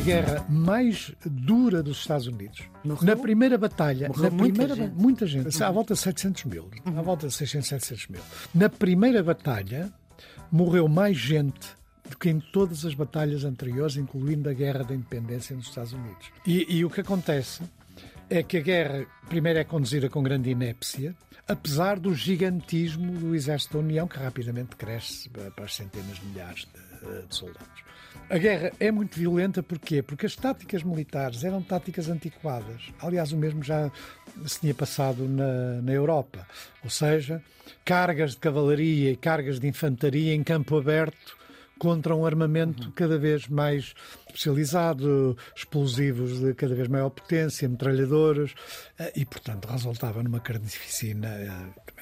a guerra mais dura dos Estados Unidos. Morreu? Na primeira batalha, Morreu na muita primeira, gente. muita gente, à volta de 700 mil, à volta de 600, 700 mil. Na primeira batalha, morreu mais gente do que em todas as batalhas anteriores, incluindo a Guerra da Independência nos Estados Unidos. E, e o que acontece é que a guerra, primeiro, é conduzida com grande inépcia, apesar do gigantismo do exército da União, que rapidamente cresce para as centenas de milhares de, de soldados. A guerra é muito violenta, porquê? Porque as táticas militares eram táticas antiquadas. Aliás, o mesmo já se tinha passado na, na Europa. Ou seja, cargas de cavalaria e cargas de infantaria em campo aberto contra um armamento cada vez mais especializado, explosivos de cada vez maior potência, metralhadoras, e, portanto, resultava numa carnificina,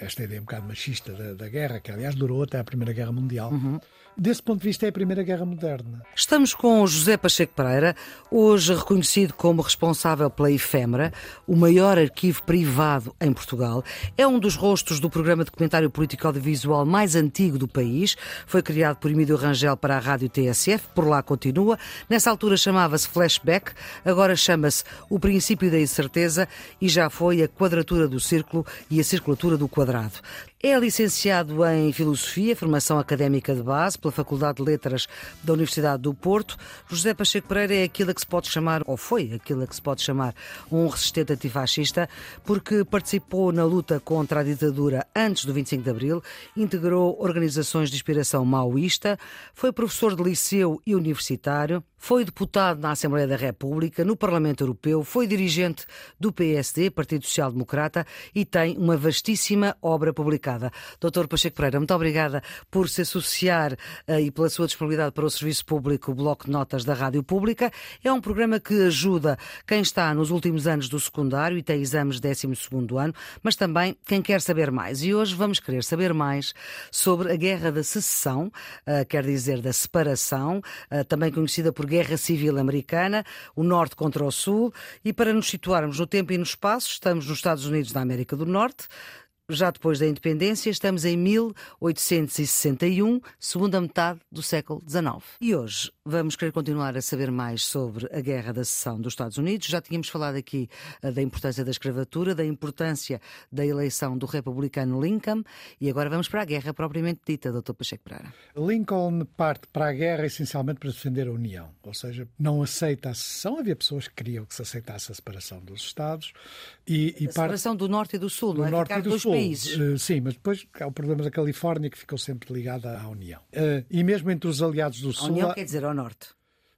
esta ideia um bocado machista da, da guerra, que aliás durou até a Primeira Guerra Mundial. Uhum. Desse ponto de vista, é a Primeira Guerra Moderna. Estamos com José Pacheco Pereira, hoje reconhecido como responsável pela Efêmera, o maior arquivo privado em Portugal. É um dos rostos do programa de documentário político audiovisual mais antigo do país. Foi criado por Emílio Rangel para a rádio TSF, por lá continua. Nessa altura chamava-se Flashback, agora chama-se O Princípio da Incerteza e já foi a quadratura do círculo e a circulatura do quadrado. É licenciado em Filosofia, formação académica de base, pela Faculdade de Letras da Universidade do Porto. José Pacheco Pereira é aquilo que se pode chamar, ou foi aquilo que se pode chamar, um resistente antifascista, porque participou na luta contra a ditadura antes do 25 de Abril, integrou organizações de inspiração maoísta, foi professor de liceu e universitário, foi deputado na Assembleia da República, no Parlamento Europeu, foi dirigente do PSD, Partido Social Democrata, e tem uma vastíssima obra publicada. Doutor Pacheco Pereira, muito obrigada por se associar uh, e pela sua disponibilidade para o serviço público, o Bloco de Notas da Rádio Pública. É um programa que ajuda quem está nos últimos anos do secundário e tem exames de 12 ano, mas também quem quer saber mais. E hoje vamos querer saber mais sobre a Guerra da Secessão, uh, quer dizer, da separação, uh, também conhecida por Guerra Civil Americana, o Norte contra o Sul, e para nos situarmos no tempo e no espaço, estamos nos Estados Unidos da América do Norte, já depois da independência, estamos em 1861, segunda metade do século XIX. E hoje vamos querer continuar a saber mais sobre a Guerra da Secessão dos Estados Unidos. Já tínhamos falado aqui uh, da importância da escravatura, da importância da eleição do republicano Lincoln e agora vamos para a guerra propriamente dita, Dr. Pacheco Pereira. Lincoln parte para a guerra essencialmente para defender a União, ou seja, não aceita a secessão. Havia pessoas que queriam que se aceitasse a separação dos Estados e, e a separação parte... do Norte e do Sul, do não é? Norte e do Sul. Países. Uh, sim, mas depois há o problema da Califórnia que ficou sempre ligada à União. Uh, e mesmo entre os aliados do a Sul. União quer dizer ao Norte.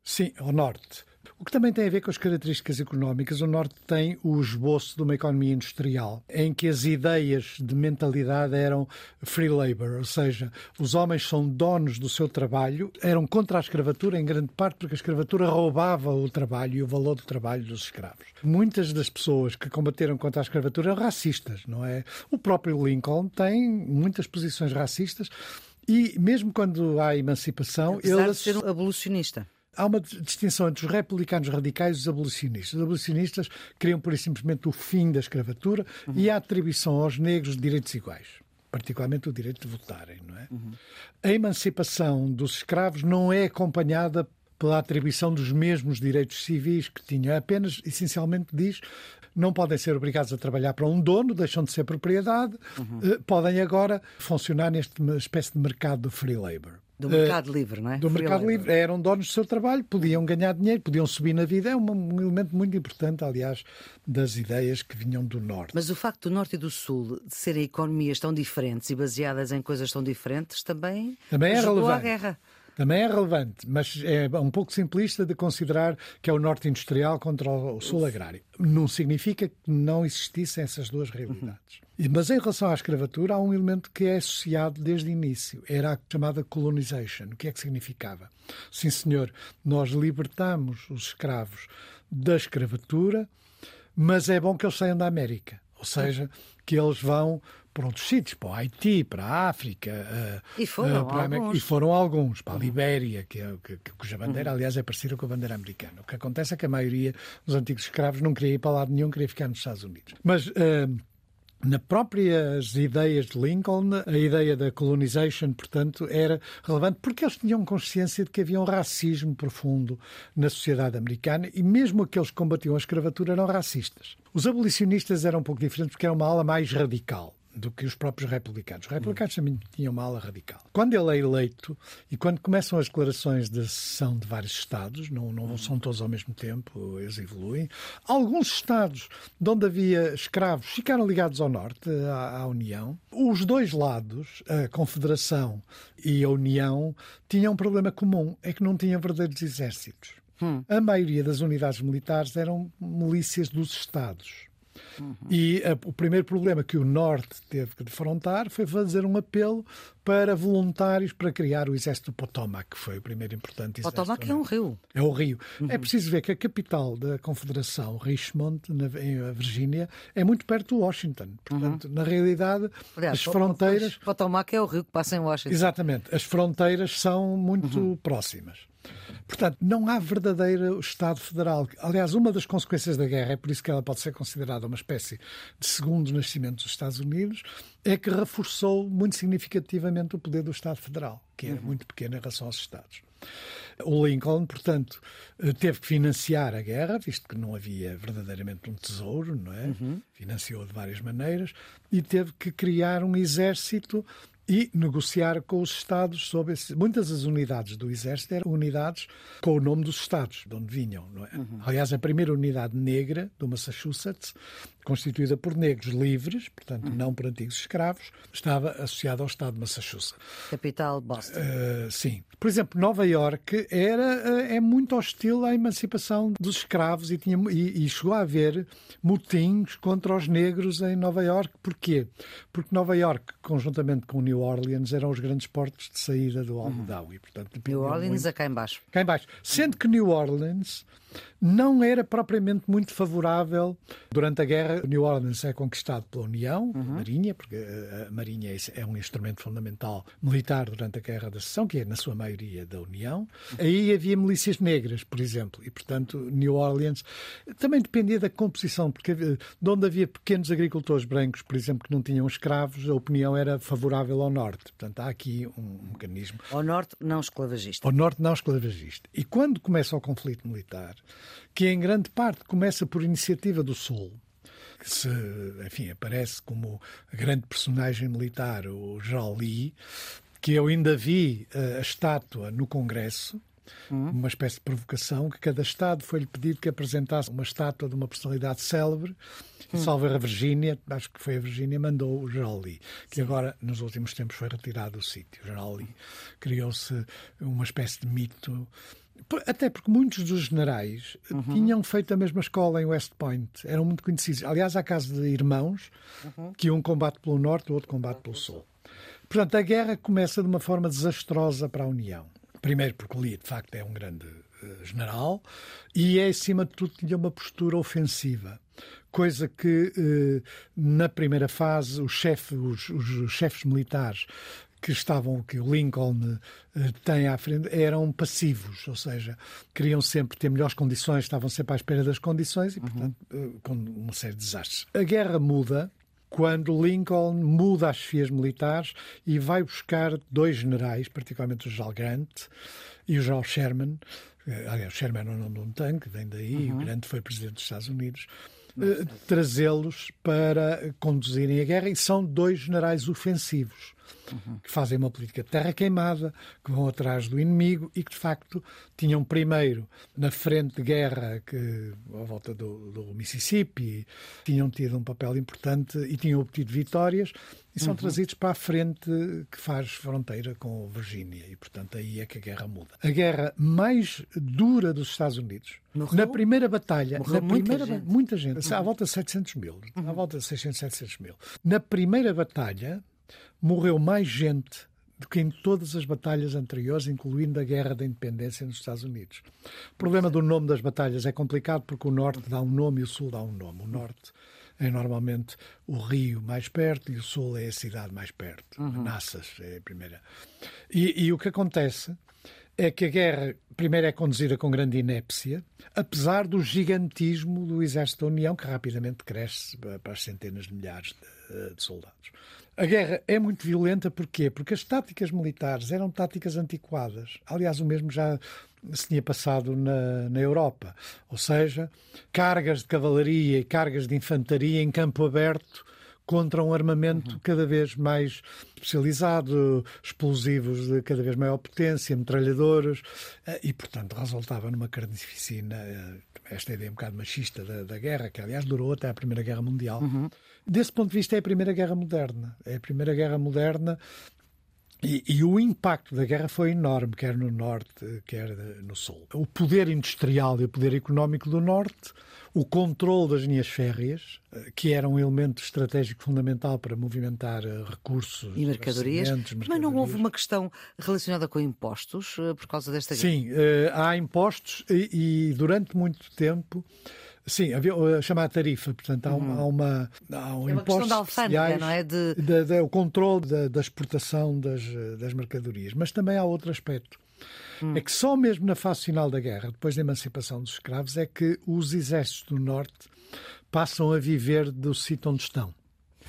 Sim, ao Norte. O que também tem a ver com as características económicas. O Norte tem o esboço de uma economia industrial, em que as ideias de mentalidade eram free labor, ou seja, os homens são donos do seu trabalho, eram contra a escravatura em grande parte porque a escravatura roubava o trabalho e o valor do trabalho dos escravos. Muitas das pessoas que combateram contra a escravatura eram racistas, não é? O próprio Lincoln tem muitas posições racistas e mesmo quando há emancipação, Apesar ele de ser um abolicionista. Há uma distinção entre os republicanos radicais e os abolicionistas. Os abolicionistas queriam, por simplesmente, o fim da escravatura uhum. e a atribuição aos negros de direitos iguais, particularmente o direito de votarem. Não é? Uhum. A emancipação dos escravos não é acompanhada pela atribuição dos mesmos direitos civis que tinham. Apenas, essencialmente, diz não podem ser obrigados a trabalhar para um dono, deixam de ser propriedade, uhum. podem agora funcionar nesta espécie de mercado do free labor. Do mercado uh, livre, não é? Do mercado labor. livre. Eram donos do seu trabalho, podiam ganhar dinheiro, podiam subir na vida. É um, um, elemento muito importante, aliás, das ideias que vinham do Norte. Mas o facto do Norte e do Sul de serem economias tão diferentes e baseadas em coisas tão diferentes também, também é relevante. à guerra. Também é relevante, mas é um pouco simplista de considerar que é o norte industrial contra o sul agrário. Não significa que não existissem essas duas realidades. Uhum. Mas em relação à escravatura, há um elemento que é associado desde o início. Era a chamada colonization. O que é que significava? Sim, senhor, nós libertamos os escravos da escravatura, mas é bom que eles saiam da América. Ou seja, que eles vão para outros sítios, para o Haiti, para a África. E foram uh, para alguns. E foram alguns, para a Libéria, que é, que, que, cuja bandeira, aliás, é parecida com a bandeira americana. O que acontece é que a maioria dos antigos escravos não queria ir para lado nenhum, queria ficar nos Estados Unidos. Mas uh, na próprias ideias de Lincoln, a ideia da colonization, portanto, era relevante porque eles tinham consciência de que havia um racismo profundo na sociedade americana e mesmo aqueles que combatiam a escravatura eram racistas. Os abolicionistas eram um pouco diferentes porque era uma ala mais radical do que os próprios republicanos. Os republicanos também tinham uma ala radical. Quando ele é eleito e quando começam as declarações de secessão de vários Estados, não, não são todos ao mesmo tempo, eles evoluem, alguns Estados de onde havia escravos ficaram ligados ao Norte, à, à União. Os dois lados, a Confederação e a União, tinham um problema comum, é que não tinham verdadeiros exércitos. Hum. A maioria das unidades militares eram milícias dos Estados. Uhum. E a, o primeiro problema que o Norte teve que defrontar foi fazer um apelo para voluntários para criar o exército do Potomac, que foi o primeiro importante exército. Potomac é um rio. É o rio. Uhum. É preciso ver que a capital da Confederação, Richmond, na, em Virgínia, é muito perto de Washington. Portanto, uhum. na realidade, Aliás, as fronteiras... Potomac é o rio que passa em Washington. Exatamente. As fronteiras são muito uhum. próximas. Portanto, não há verdadeiro Estado federal. Aliás, uma das consequências da guerra, é por isso que ela pode ser considerada uma espécie de segundo nascimento dos Estados Unidos, é que reforçou muito significativamente o poder do Estado federal, que era uhum. muito pequeno em relação aos Estados. O Lincoln, portanto, teve que financiar a guerra, visto que não havia verdadeiramente um tesouro, não é? Uhum. Financiou de várias maneiras e teve que criar um exército e negociar com os Estados sobre esse... Muitas das unidades do Exército eram unidades com o nome dos Estados, de onde vinham. Não é? Uhum. Aliás, a primeira unidade negra do Massachusetts, constituída por negros livres, portanto uhum. não por antigos escravos, estava associada ao Estado de Massachusetts. Capital Boston. Uh, sim. Por exemplo, Nova York era, uh, é muito hostil à emancipação dos escravos e, tinha, e, e chegou a haver motins contra os negros em Nova York. Porquê? Porque Nova York, conjuntamente com New New Orleans eram os grandes portos de saída do algodão. Uhum. E, portanto, New Orleans muito... é cá embaixo. Cá embaixo. Sendo que New Orleans não era propriamente muito favorável. Durante a guerra, New Orleans é conquistado pela União, uhum. Marinha, porque a Marinha é um instrumento fundamental militar durante a Guerra da Seção, que é, na sua maioria, da União. Aí havia milícias negras, por exemplo, e, portanto, New Orleans também dependia da composição, porque de onde havia pequenos agricultores brancos, por exemplo, que não tinham escravos, a opinião era favorável ao Norte. Portanto, há aqui um mecanismo. Ao Norte, não esclavagista. Ao Norte, não esclavagista. E quando começa o conflito militar, que em grande parte começa por iniciativa do Sul, que se, enfim, aparece como grande personagem militar, o Lee, que eu ainda vi uh, a estátua no Congresso, Uhum. uma espécie de provocação, que cada Estado foi-lhe pedido que apresentasse uma estátua de uma personalidade célebre. Uhum. Salve a Virgínia, acho que foi a Virgínia, mandou o Lee, que Sim. agora, nos últimos tempos, foi retirado do sítio. O General Lee criou-se uma espécie de mito até porque muitos dos generais uhum. tinham feito a mesma escola em West Point, eram muito conhecidos. Aliás, há casos de irmãos uhum. que um combate pelo norte, o outro combate pelo sul. Portanto, a guerra começa de uma forma desastrosa para a União. Primeiro, porque Lee, de facto, é um grande uh, general e é, acima de tudo, tinha uma postura ofensiva. Coisa que, uh, na primeira fase, os, os, os chefes militares que estavam, que o Lincoln uh, tem à frente, eram passivos, ou seja, queriam sempre ter melhores condições, estavam sempre à espera das condições e, portanto, uh, com uma série de desastres. A guerra muda quando Lincoln muda as chefias militares e vai buscar dois generais, particularmente o General Grant e o General Sherman. Eh, aliás, o Sherman é o nome de um tanque, vem daí, uhum. o Grant foi presidente dos Estados Unidos. Trazê-los para conduzirem a guerra e são dois generais ofensivos uhum. que fazem uma política de terra queimada, que vão atrás do inimigo e que, de facto, tinham primeiro na frente de guerra que, à volta do, do Mississippi, tinham tido um papel importante e tinham obtido vitórias e são uhum. trazidos para a frente que faz fronteira com Virgínia e, portanto, aí é que a guerra muda. A guerra mais dura dos Estados Unidos, Morreu? na primeira batalha, Morreu na muita primeira, gente, muita gente uhum. à volta de 700 mil, uhum. à volta de 600, 700 mil. Na primeira batalha, morreu mais gente do que em todas as batalhas anteriores, incluindo a Guerra da Independência nos Estados Unidos. O problema do nome das batalhas é complicado porque o Norte dá um nome e o Sul dá um nome. O Norte é normalmente o rio mais perto e o Sul é a cidade mais perto. Uhum. Nassas é a primeira. E, e o que acontece é que a guerra, primeiro, é conduzida com grande inépcia, apesar do gigantismo do exército da União, que rapidamente cresce para as centenas de milhares de, de soldados. A guerra é muito violenta, porquê? Porque as táticas militares eram táticas antiquadas. Aliás, o mesmo já se tinha passado na, na Europa. Ou seja, cargas de cavalaria e cargas de infantaria em campo aberto contra um armamento uhum. cada vez mais especializado, explosivos de cada vez maior potência, metralhadoras, eh, e, portanto, resultava numa carnificina, eh, esta ideia um bocado machista da, da guerra, que, aliás, durou até a Primeira Guerra Mundial. Uhum. Desse ponto de vista, é a Primeira Guerra Moderna. É a Primeira Guerra Moderna e, e, o impacto da guerra foi enorme, quer no Norte, quer no Sul. O poder industrial e o poder económico do Norte, o controle das linhas férreas, eh, que era um elemento estratégico fundamental para movimentar eh, recursos e mercadorias. mercadorias. Mas não houve uma questão relacionada com impostos eh, por causa desta guerra? Sim, há impostos e, e durante muito tempo Sim, havia a chamada tarifa, portanto há, uma, há, uma, há um é uma questão da alfândega, não é? De... De, de, o controle da, da exportação das, das mercadorias. Mas também há outro aspecto. Hum. É que só mesmo na fase final da guerra, depois da emancipação dos escravos, é que os exércitos do Norte passam a viver do sítio onde estão.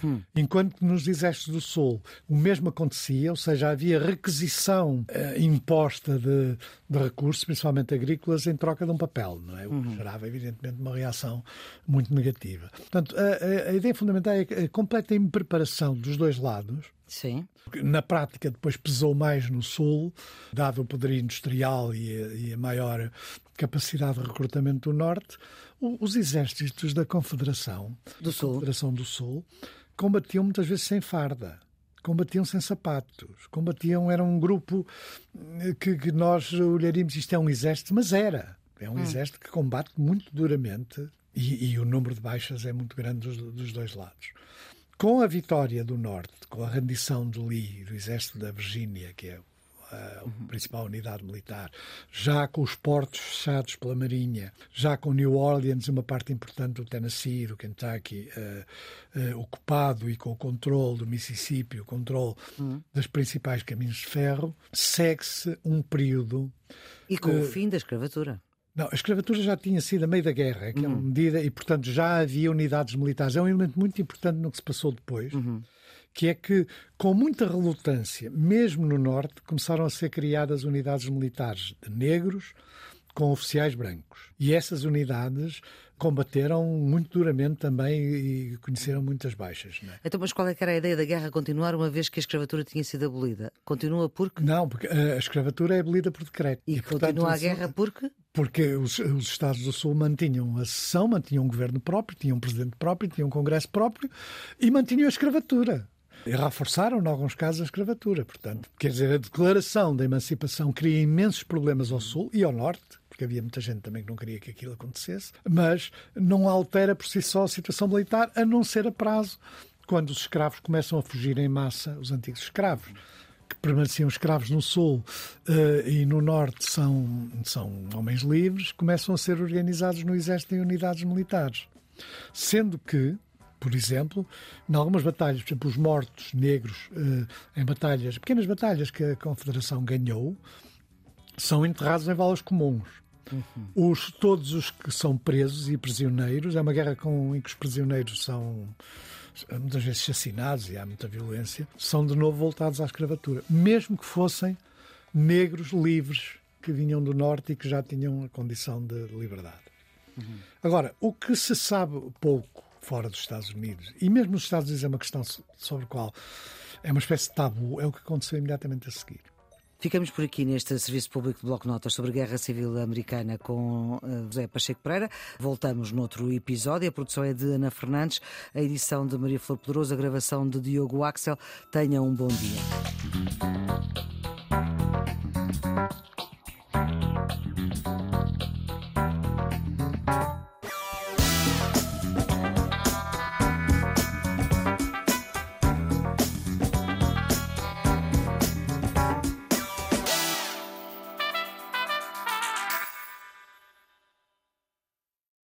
Hum. Enquanto nos exércitos do Sul o mesmo acontecia, ou seja, havia requisição uh, imposta de, de, recursos, principalmente agrícolas, em troca de um papel, não é? O que uhum. gerava, evidentemente, uma reação muito negativa. Portanto, a, a, a ideia fundamental é a completa impreparação dos dois lados. Sim. Na prática, depois pesou mais no Sul, dado o poder industrial e a, e a maior capacidade de recrutamento do Norte, os exércitos da Confederação do Sul, Confederação do Sul combatiam muitas vezes sem farda combatiam sem sapatos, combatiam, era um grupo eh, que, que, nós olharíamos, isto é um exército, mas era. É um hum. exército que combate muito duramente e, e, o número de baixas é muito grande dos, dos, dois lados. Com a vitória do Norte, com a rendição de Lee, do exército da Virgínia, que é a principal unidade militar, já com os portos fechados pela Marinha, já com New Orleans uma parte importante do Tennessee, do Kentucky, uh, uh, ocupado e com o controle do Mississippi, o controle uhum. dos principais caminhos de ferro, segue-se um período. E com uh, o fim da escravatura. Não, a escravatura já tinha sido a meio da guerra, que uhum. é uma uhum. medida, e portanto já havia unidades militares. É um elemento muito importante no que se passou depois. Uhum que é que, com muita relutância, mesmo no Norte, começaram a ser criadas unidades militares de negros com oficiais brancos. E essas unidades combateram muito duramente também e conheceram muitas baixas. É? Então, mas qual é que era a ideia da guerra continuar uma vez que a escravatura tinha sido abolida? Continua porque? Não, porque a escravatura é abolida por decreto. E, e continua portanto, a guerra porque? Porque os, os, Estados do Sul mantinham a sessão, mantinham um governo próprio, tinham um presidente próprio, tinham um congresso próprio e mantinham a escravatura. E reforçaram, em alguns casos, a escravatura. Portanto, quer dizer, a declaração da emancipação cria imensos problemas ao Sul e ao Norte, porque havia muita gente também que não queria que aquilo acontecesse, mas não altera por si só a situação militar, a não ser a prazo, quando os escravos começam a fugir em massa, os antigos escravos que permaneciam escravos no Sul uh, e no Norte são, são homens livres, começam a ser organizados no Exército em unidades militares. Sendo que, por exemplo, em algumas batalhas, por exemplo, os mortos negros eh, em batalhas, pequenas batalhas que a Confederação ganhou, são enterrados em valas comuns. Uhum. Os, todos os que são presos e prisioneiros, é uma guerra com, em que os prisioneiros são muitas vezes assassinados e há muita violência, são de novo voltados à escravatura, mesmo que fossem negros livres que vinham do norte e que já tinham a condição de liberdade. Uhum. Agora, o que se sabe pouco fora dos Estados Unidos. E mesmo nos Estados Unidos é uma questão sobre a qual é uma espécie de tabu, é o que aconteceu imediatamente a seguir. Ficamos por aqui neste Serviço Público de Bloco Notas sobre Guerra Civil Americana com eh, José Pacheco Pereira. Voltamos noutro episódio. A produção é de Ana Fernandes, a edição de Maria Flor Poderoso, a gravação de Diogo Axel. Tenha um bom dia.